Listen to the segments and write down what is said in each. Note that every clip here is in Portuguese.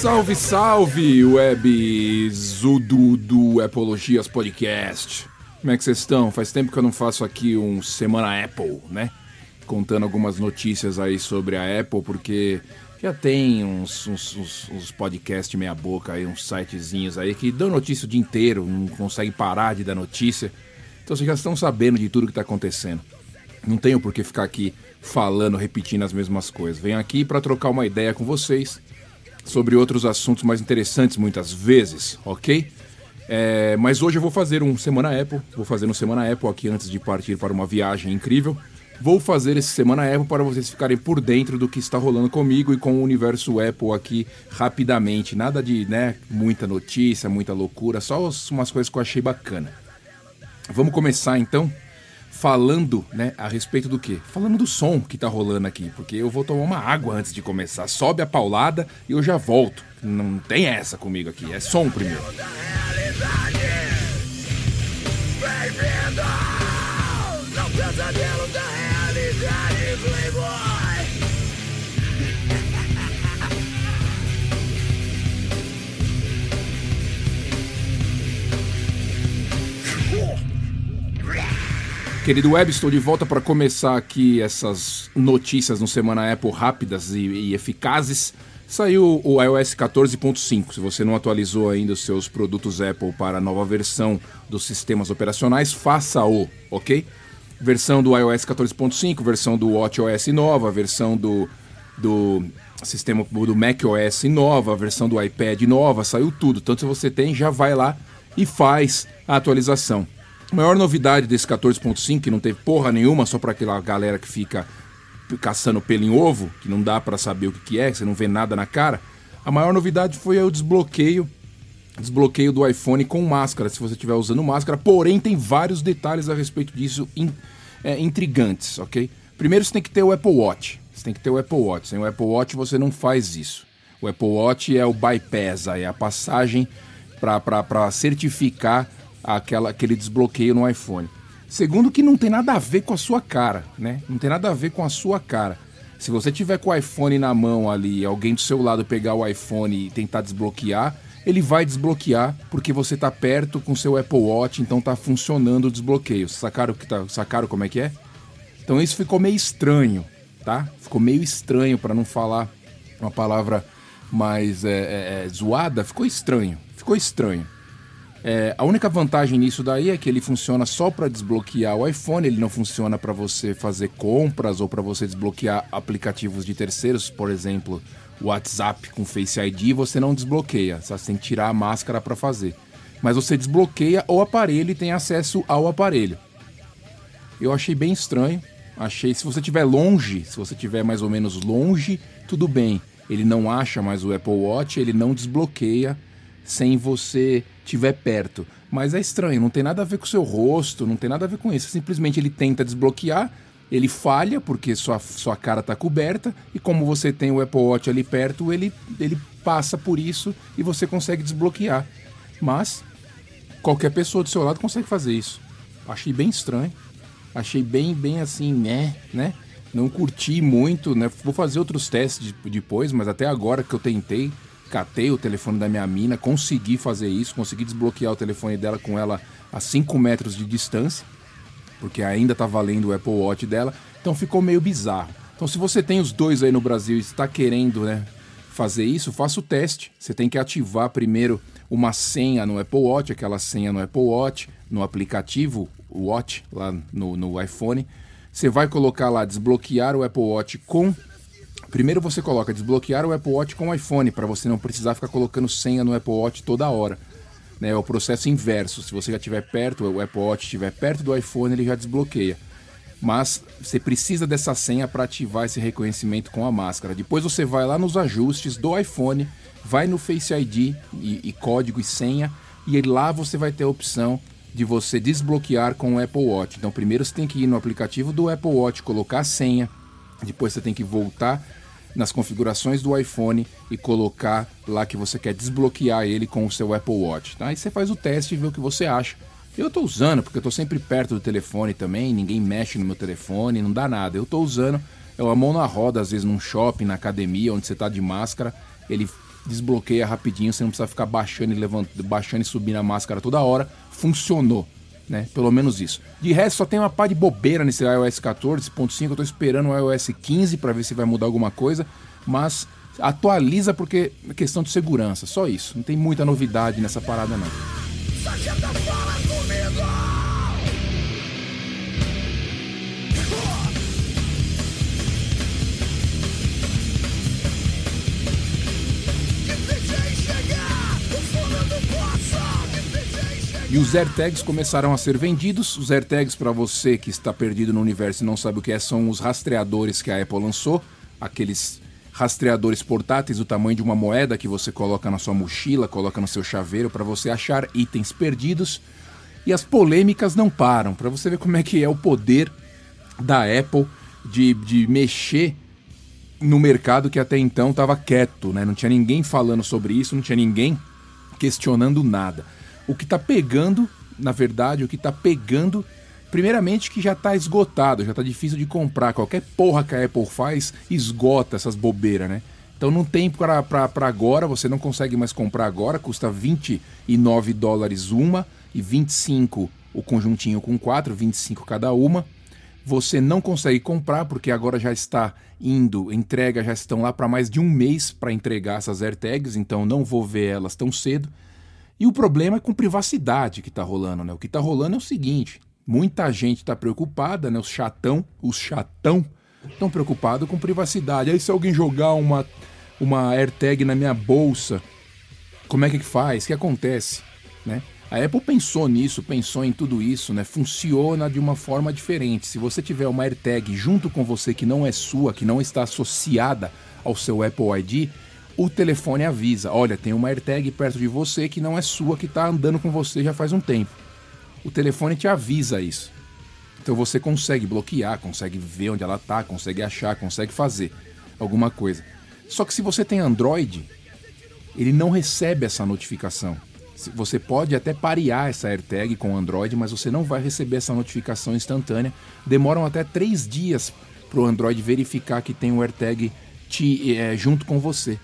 Salve, salve, webs do, do Apologias Podcast. Como é que vocês estão? Faz tempo que eu não faço aqui um Semana Apple, né? Contando algumas notícias aí sobre a Apple, porque já tem uns, uns, uns, uns podcasts meia boca aí, uns sitezinhos aí que dão notícia o dia inteiro, não consegue parar de dar notícia. Então vocês já estão sabendo de tudo que está acontecendo. Não tenho por que ficar aqui falando, repetindo as mesmas coisas. Venho aqui para trocar uma ideia com vocês sobre outros assuntos mais interessantes muitas vezes, ok? É, mas hoje eu vou fazer um Semana Apple, vou fazer um Semana Apple aqui antes de partir para uma viagem incrível. Vou fazer esse Semana Apple para vocês ficarem por dentro do que está rolando comigo e com o universo Apple aqui rapidamente. Nada de né, muita notícia, muita loucura, só umas coisas que eu achei bacana. Vamos começar então falando, né, a respeito do quê? Falando do som que tá rolando aqui, porque eu vou tomar uma água antes de começar. Sobe a paulada e eu já volto. Não tem essa comigo aqui, é som primeiro. Querido Web, estou de volta para começar aqui essas notícias no Semana Apple rápidas e, e eficazes. Saiu o iOS 14.5. Se você não atualizou ainda os seus produtos Apple para a nova versão dos sistemas operacionais, faça-o, ok? Versão do iOS 14.5, versão do WatchOS nova, versão do, do sistema do macOS nova, versão do iPad nova, saiu tudo. Então, se você tem, já vai lá e faz a atualização. A maior novidade desse 14.5, que não teve porra nenhuma, só para aquela galera que fica caçando pelo em ovo, que não dá para saber o que, que é, que você não vê nada na cara. A maior novidade foi o desbloqueio desbloqueio do iPhone com máscara, se você estiver usando máscara. Porém, tem vários detalhes a respeito disso in, é, intrigantes, ok? Primeiro, você tem que ter o Apple Watch. Você tem que ter o Apple Watch. Sem o Apple Watch, você não faz isso. O Apple Watch é o bypass, é a passagem para certificar aquela, aquele desbloqueio no iPhone. Segundo, que não tem nada a ver com a sua cara, né? Não tem nada a ver com a sua cara. Se você tiver com o iPhone na mão ali, alguém do seu lado pegar o iPhone e tentar desbloquear, ele vai desbloquear porque você tá perto com seu Apple Watch, então tá funcionando o desbloqueio. Sacaram, que tá, sacaram como é que é? Então isso ficou meio estranho, tá? Ficou meio estranho para não falar uma palavra mais é, é, é, zoada. Ficou estranho, ficou estranho. É, a única vantagem nisso daí é que ele funciona só para desbloquear o iPhone, ele não funciona para você fazer compras ou para você desbloquear aplicativos de terceiros, por exemplo, o WhatsApp com Face ID, você não desbloqueia, você tem que tirar a máscara para fazer. Mas você desbloqueia o aparelho e tem acesso ao aparelho. Eu achei bem estranho. Achei, se você estiver longe, se você estiver mais ou menos longe, tudo bem. Ele não acha mais o Apple Watch, ele não desbloqueia sem você estiver perto. Mas é estranho, não tem nada a ver com o seu rosto, não tem nada a ver com isso. Simplesmente ele tenta desbloquear, ele falha porque sua, sua cara está coberta e como você tem o Apple Watch ali perto, ele, ele passa por isso e você consegue desbloquear. Mas qualquer pessoa do seu lado consegue fazer isso. Achei bem estranho. Achei bem, bem assim, né, né? Não curti muito, né? Vou fazer outros testes depois, mas até agora que eu tentei, catei o telefone da minha mina, consegui fazer isso, consegui desbloquear o telefone dela com ela a 5 metros de distância, porque ainda tá valendo o Apple Watch dela, então ficou meio bizarro. Então se você tem os dois aí no Brasil e está querendo, né, fazer isso, faça o teste. Você tem que ativar primeiro uma senha no Apple Watch, aquela senha no Apple Watch, no aplicativo Watch, lá no, no iPhone. Você vai colocar lá desbloquear o Apple Watch com Primeiro você coloca desbloquear o Apple Watch com o iPhone, para você não precisar ficar colocando senha no Apple Watch toda hora. Né? É o processo inverso. Se você já estiver perto, o Apple Watch estiver perto do iPhone, ele já desbloqueia. Mas você precisa dessa senha para ativar esse reconhecimento com a máscara. Depois você vai lá nos ajustes do iPhone, vai no Face ID e, e código e senha, e lá você vai ter a opção de você desbloquear com o Apple Watch. Então, primeiro você tem que ir no aplicativo do Apple Watch, colocar a senha, depois você tem que voltar nas configurações do iPhone e colocar lá que você quer desbloquear ele com o seu Apple Watch. Tá? Aí você faz o teste e vê o que você acha. Eu estou usando, porque eu estou sempre perto do telefone também, ninguém mexe no meu telefone, não dá nada. Eu estou usando, é uma mão na roda, às vezes num shopping, na academia, onde você está de máscara, ele desbloqueia rapidinho, você não precisa ficar baixando e levantando, baixando e subindo a máscara toda hora. Funcionou, né? Pelo menos isso. De resto, só tem uma pá de bobeira nesse iOS 14.5. Eu tô esperando o iOS 15 para ver se vai mudar alguma coisa, mas atualiza porque é questão de segurança, só isso. Não tem muita novidade nessa parada não. E os AirTags começaram a ser vendidos. Os AirTags, para você que está perdido no universo e não sabe o que é, são os rastreadores que a Apple lançou, aqueles rastreadores portáteis do tamanho de uma moeda que você coloca na sua mochila, coloca no seu chaveiro para você achar itens perdidos. E as polêmicas não param, para você ver como é que é o poder da Apple de, de mexer no mercado que até então estava quieto, né? Não tinha ninguém falando sobre isso, não tinha ninguém questionando nada. O que está pegando, na verdade, o que está pegando, primeiramente que já está esgotado, já está difícil de comprar. Qualquer porra que a Apple faz esgota essas bobeiras, né? Então não tem para agora, você não consegue mais comprar agora, custa 29 dólares uma e 25 o conjuntinho com 4, 25 cada uma. Você não consegue comprar porque agora já está indo, entrega já estão lá para mais de um mês para entregar essas AirTags, então não vou ver elas tão cedo. E o problema é com privacidade que está rolando, né? O que está rolando é o seguinte: muita gente está preocupada, né? Os chatão, os chatão estão preocupados com privacidade. Aí se alguém jogar uma, uma AirTag na minha bolsa, como é que faz? O que acontece? Né? A Apple pensou nisso, pensou em tudo isso, né? Funciona de uma forma diferente. Se você tiver uma AirTag junto com você que não é sua, que não está associada ao seu Apple ID, o telefone avisa: olha, tem uma AirTag perto de você que não é sua, que está andando com você já faz um tempo. O telefone te avisa isso. Então você consegue bloquear, consegue ver onde ela está, consegue achar, consegue fazer alguma coisa. Só que se você tem Android, ele não recebe essa notificação. Você pode até parear essa AirTag com Android, mas você não vai receber essa notificação instantânea. Demoram até três dias para o Android verificar que tem o AirTag te, é, junto com você,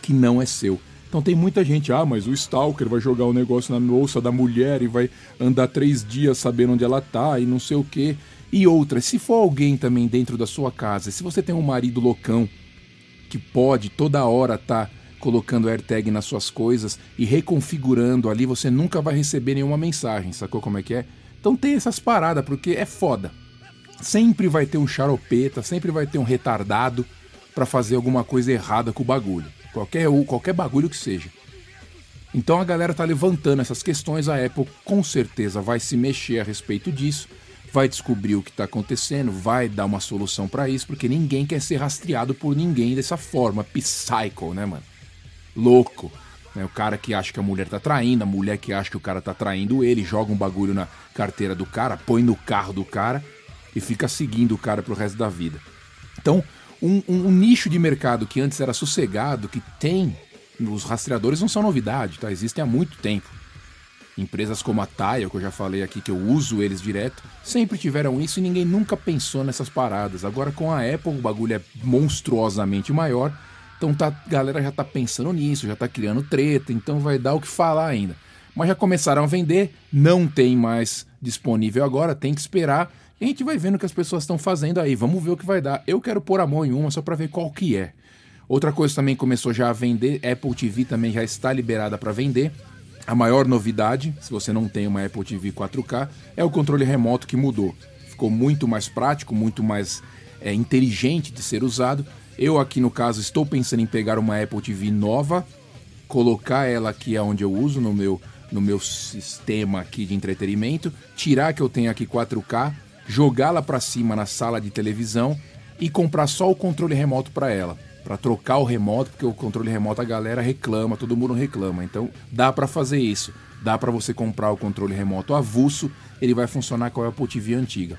que não é seu. Então tem muita gente, ah, mas o Stalker vai jogar o um negócio na bolsa da mulher e vai andar três dias sabendo onde ela tá e não sei o que. E outra, se for alguém também dentro da sua casa, se você tem um marido loucão que pode toda hora. Tá colocando AirTag nas suas coisas e reconfigurando ali, você nunca vai receber nenhuma mensagem, sacou como é que é? Então tem essas paradas, porque é foda. Sempre vai ter um charopeta, sempre vai ter um retardado para fazer alguma coisa errada com o bagulho. Qualquer, qualquer bagulho que seja. Então a galera tá levantando essas questões, a Apple com certeza vai se mexer a respeito disso, vai descobrir o que está acontecendo, vai dar uma solução para isso, porque ninguém quer ser rastreado por ninguém dessa forma, psycho, né, mano? louco. Né? O cara que acha que a mulher tá traindo, a mulher que acha que o cara tá traindo ele, joga um bagulho na carteira do cara, põe no carro do cara e fica seguindo o cara pro resto da vida. Então, um, um, um nicho de mercado que antes era sossegado, que tem. Os rastreadores não são novidade, tá? Existem há muito tempo. Empresas como a Tile, que eu já falei aqui, que eu uso eles direto, sempre tiveram isso e ninguém nunca pensou nessas paradas. Agora com a Apple o bagulho é monstruosamente maior então tá, a galera já tá pensando nisso, já tá criando treta, então vai dar o que falar ainda. Mas já começaram a vender, não tem mais disponível agora, tem que esperar. E a gente vai vendo o que as pessoas estão fazendo aí, vamos ver o que vai dar. Eu quero pôr a mão em uma só para ver qual que é. Outra coisa também começou já a vender, Apple TV também já está liberada para vender. A maior novidade, se você não tem uma Apple TV 4K, é o controle remoto que mudou. Ficou muito mais prático, muito mais é, inteligente de ser usado eu aqui no caso estou pensando em pegar uma Apple TV nova, colocar ela aqui onde eu uso no meu no meu sistema aqui de entretenimento, tirar que eu tenho aqui 4K, jogá-la para cima na sala de televisão e comprar só o controle remoto para ela, para trocar o remoto, porque o controle remoto a galera reclama, todo mundo reclama. Então dá para fazer isso. Dá para você comprar o controle remoto avulso, ele vai funcionar com a Apple TV antiga.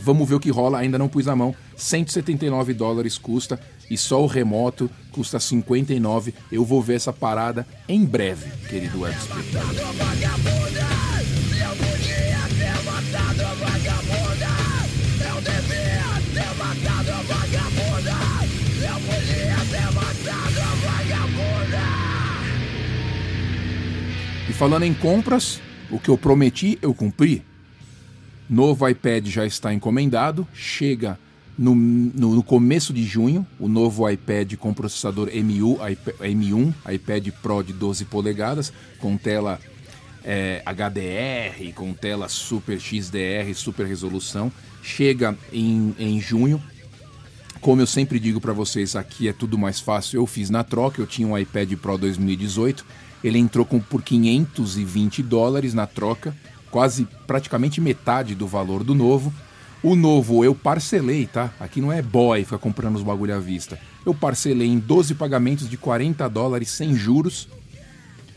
Vamos ver o que rola, ainda não pus a mão. 179 dólares custa. e só o remoto custa 59. Eu vou ver essa parada em breve, querido web. Falando em compras, o que eu prometi, eu cumpri. Novo iPad já está encomendado, chega no, no, no, começo de junho, o novo iPad com processador MU, M1, iPad Pro de 12 polegadas, com tela é, HDR, com tela Super XDR, super resolução, chega em, em junho. Como eu sempre digo para vocês, aqui é tudo mais fácil. Eu fiz na troca, eu tinha um iPad Pro 2018, ele entrou com, por 520 dólares na troca quase praticamente metade do valor do novo. O novo eu parcelei, tá? Aqui não é boy ficar comprando os bagulho à vista. Eu parcelei em 12 pagamentos de 40 dólares sem juros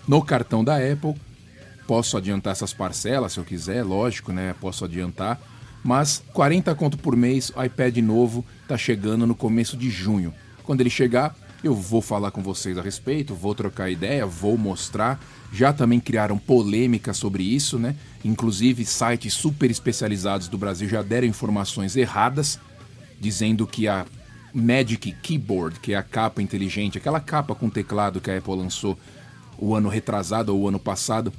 no cartão da Apple. Posso adiantar essas parcelas se eu quiser, lógico, né? Posso adiantar. Mas 40 conto por mês, iPad novo tá chegando no começo de junho. Quando ele chegar, eu vou falar com vocês a respeito, vou trocar ideia, vou mostrar. Já também criaram polêmica sobre isso, né? Inclusive, sites super especializados do Brasil já deram informações erradas, dizendo que a Magic Keyboard, que é a capa inteligente, aquela capa com teclado que a Apple lançou o ano retrasado ou o ano passado,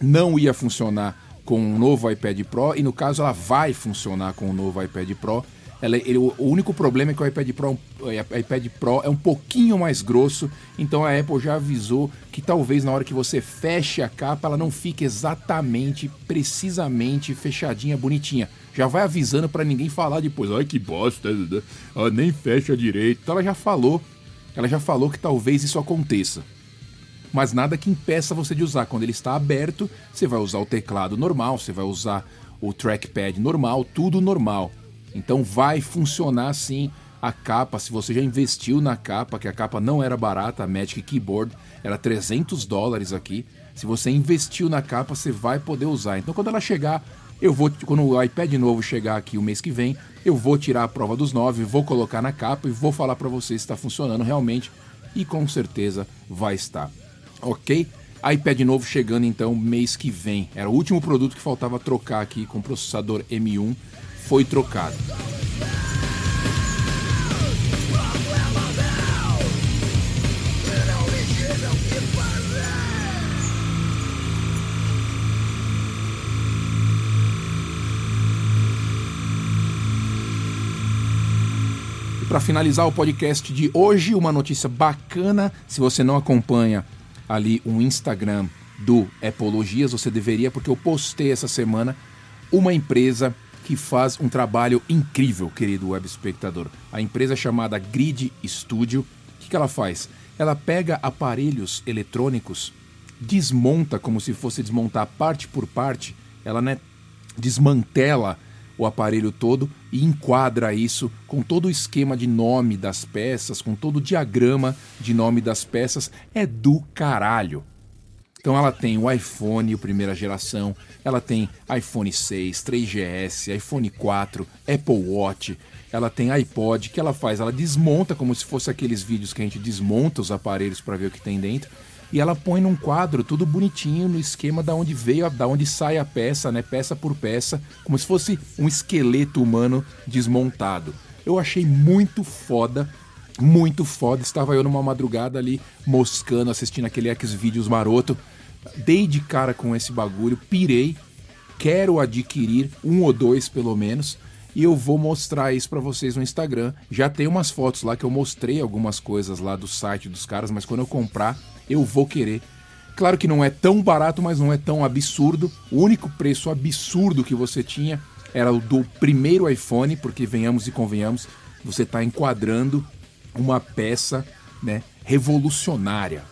não ia funcionar com o novo iPad Pro e no caso ela vai funcionar com o novo iPad Pro ela, ele, o único problema é que o iPad Pro, o iPad Pro é um pouquinho mais grosso, então a Apple já avisou que talvez na hora que você feche a capa ela não fique exatamente, precisamente fechadinha, bonitinha. Já vai avisando para ninguém falar depois, ai que bosta, ela nem fecha direito. Então ela já falou, ela já falou que talvez isso aconteça. Mas nada que impeça você de usar. Quando ele está aberto, você vai usar o teclado normal, você vai usar o trackpad normal, tudo normal. Então vai funcionar sim a capa, se você já investiu na capa, que a capa não era barata, a Magic Keyboard era 300 dólares aqui. Se você investiu na capa, você vai poder usar. Então quando ela chegar, eu vou, quando o iPad novo chegar aqui o mês que vem, eu vou tirar a prova dos nove, vou colocar na capa e vou falar para vocês se está funcionando realmente e com certeza vai estar. Ok? iPad novo chegando então mês que vem. Era o último produto que faltava trocar aqui com processador M1 foi trocado. para finalizar o podcast de hoje, uma notícia bacana. Se você não acompanha ali o Instagram do Epologias, você deveria, porque eu postei essa semana uma empresa que faz um trabalho incrível, querido web espectador. A empresa chamada Grid Studio, o que, que ela faz? Ela pega aparelhos eletrônicos, desmonta como se fosse desmontar parte por parte, ela né, desmantela o aparelho todo e enquadra isso com todo o esquema de nome das peças, com todo o diagrama de nome das peças. É do caralho. Então ela tem o iPhone, o primeira geração, ela tem iPhone 6, 3GS, iPhone 4, Apple Watch, ela tem iPod, que ela faz? Ela desmonta como se fosse aqueles vídeos que a gente desmonta os aparelhos para ver o que tem dentro e ela põe num quadro tudo bonitinho no esquema da onde veio, da onde sai a peça, né, peça por peça, como se fosse um esqueleto humano desmontado. Eu achei muito foda, muito foda. Estava eu numa madrugada ali moscando, assistindo aquele X vídeos maroto dei de cara com esse bagulho, pirei, quero adquirir um ou dois pelo menos. E eu vou mostrar isso para vocês no Instagram. Já tem umas fotos lá que eu mostrei algumas coisas lá do site dos caras, mas quando eu comprar, eu vou querer. Claro que não é tão barato, mas não é tão absurdo. O único preço absurdo que você tinha era o do primeiro iPhone, porque venhamos e convenhamos, você está enquadrando uma peça né, revolucionária.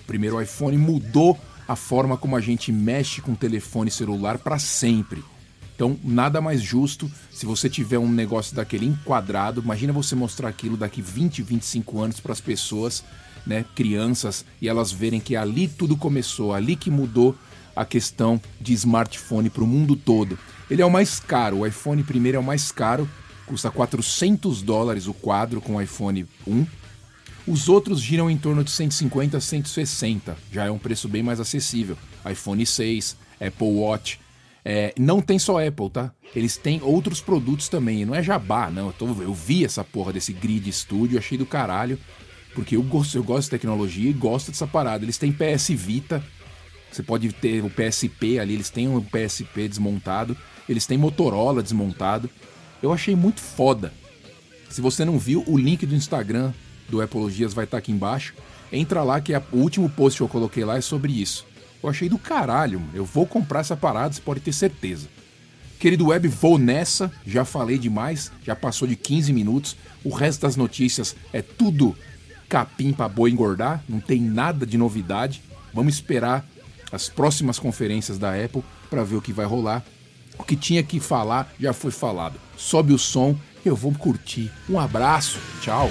O primeiro iPhone mudou a forma como a gente mexe com telefone celular para sempre. Então, nada mais justo se você tiver um negócio daquele enquadrado. Imagina você mostrar aquilo daqui 20, 25 anos para as pessoas, né, crianças, e elas verem que ali tudo começou, ali que mudou a questão de smartphone para o mundo todo. Ele é o mais caro, o iPhone primeiro é o mais caro, custa 400 dólares o quadro com o iPhone 1 Os outros giram em torno de 150 a 160, já é um preço bem mais acessível. iPhone 6, Apple Watch. É, não tem só Apple, tá? Eles têm outros produtos também. Não é jabá, não. Eu, tô, eu vi essa porra desse Grid Studio, achei do caralho. Porque eu gosto, eu gosto de tecnologia e gosto dessa parada. Eles têm PS Vita, você pode ter o PSP ali, eles têm um PSP desmontado, eles têm Motorola desmontado. Eu achei muito foda. Se você não viu, o link do Instagram do Apologias vai estar aqui embaixo. Entra lá que é o último post que eu coloquei lá é sobre isso. Eu achei do caralho, eu vou comprar essa parada, você pode ter certeza. Querido web, vou nessa, já falei demais, já passou de 15 minutos. O resto das notícias é tudo capim para boi engordar, não tem nada de novidade. Vamos esperar as próximas conferências da Apple para ver o que vai rolar. O que tinha que falar já foi falado. Sobe o som, eu vou curtir. Um abraço, tchau.